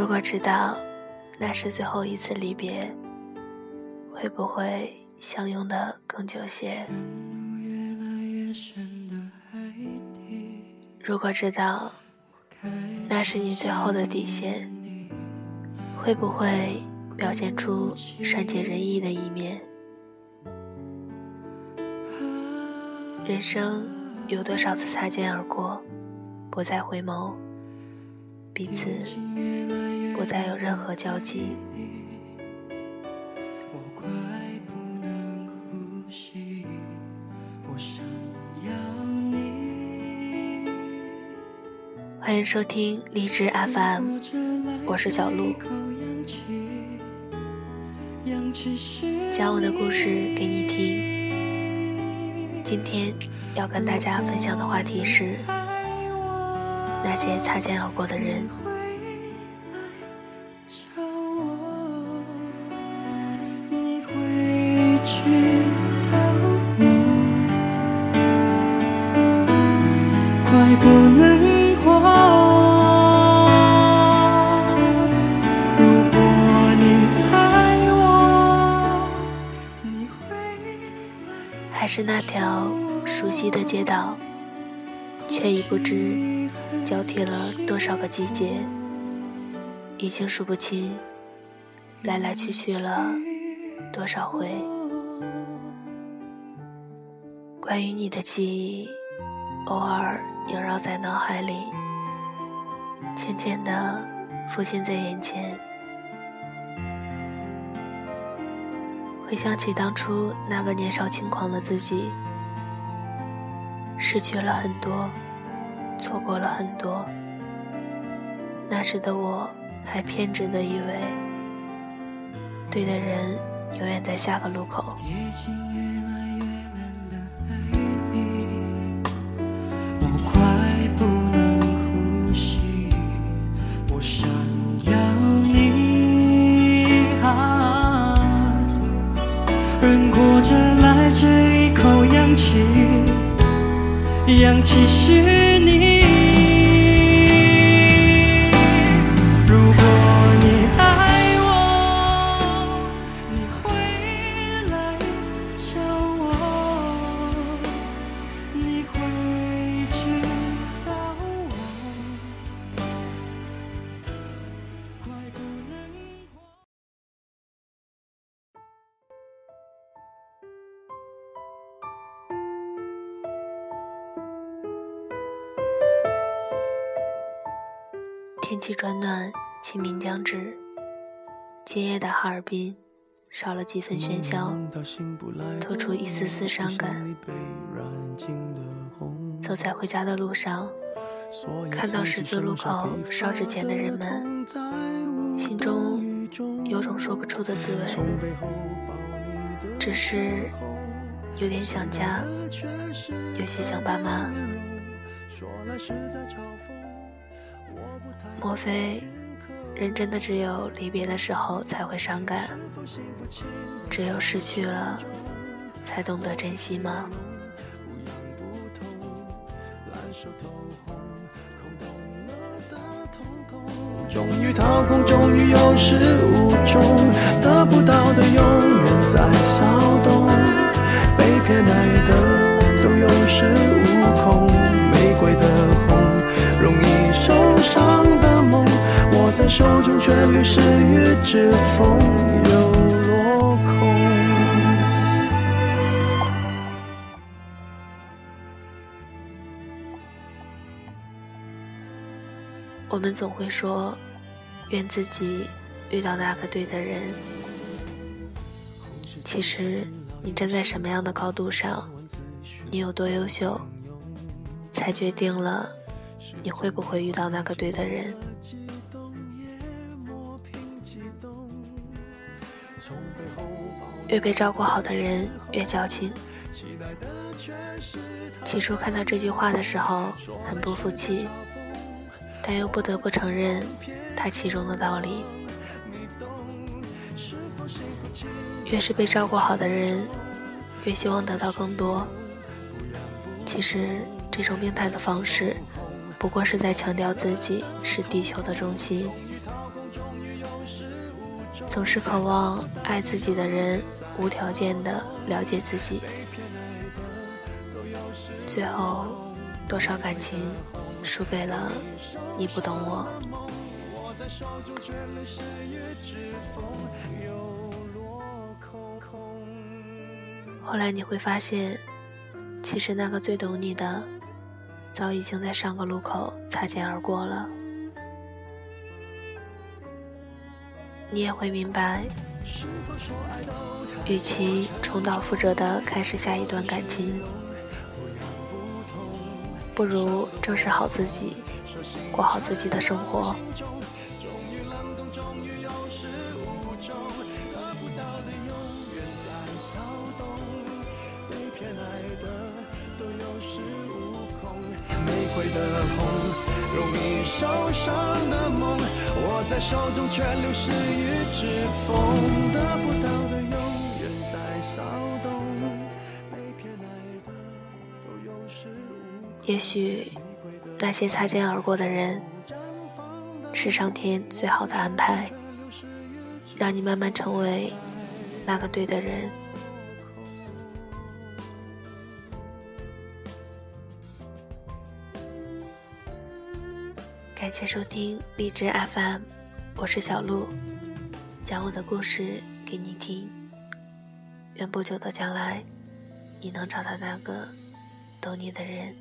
如果知道那是最后一次离别，会不会相拥的更久些？如果知道那是你最后的底线，会不会表现出善解人意的一面？人生有多少次擦肩而过，不再回眸，彼此不再有任何交集。欢迎收听荔枝 FM，我是小鹿，讲我的故事给你听。今天要跟大家分享的话题是那些擦肩而过的人。是那条熟悉的街道，却已不知交替了多少个季节，已经数不清来来去去了多少回。关于你的记忆，偶尔萦绕在脑海里，渐渐地浮现在眼前。回想起当初那个年少轻狂的自己，失去了很多，错过了很多。那时的我还偏执的以为，对的人永远在下个路口。着来这一口氧气氧气是你天气转暖，清明将至。今夜的哈尔滨少了几分喧嚣，透出一丝丝伤感。走在回家的路上，看到十字路口烧纸钱的人们，心中有种说不出的滋味，只是有点想家，有些想爸妈。莫非，人真的只有离别的时候才会伤感？只有失去了，才懂得珍惜吗？终于掏空，终于有始无终，得不到的永远在骚中却流失于指缝，又落空。我们总会说，愿自己遇到那个对的人。其实，你站在什么样的高度上，你有多优秀，才决定了你会不会遇到那个对的人。越被照顾好的人越矫情。起初看到这句话的时候很不服气，但又不得不承认它其中的道理。越是被照顾好的人，越希望得到更多。其实这种病态的方式，不过是在强调自己是地球的中心。总是渴望爱自己的人无条件的了解自己，最后多少感情输给了你不懂我。后来你会发现，其实那个最懂你的，早已经在上个路口擦肩而过了。你也会明白，与其重蹈覆辙的开始下一段感情，不如正视好自己，过好自己的生活。的红，容易受伤的梦，握在手中却流失于指缝。得不到的永远在骚动，被偏爱的都有恃无恐。也许那些擦肩而过的人，是上天最好的安排，让你慢慢成为那个对的人。感谢收听荔枝 FM，我是小鹿，讲我的故事给你听。愿不久的将来，你能找到那个懂你的人。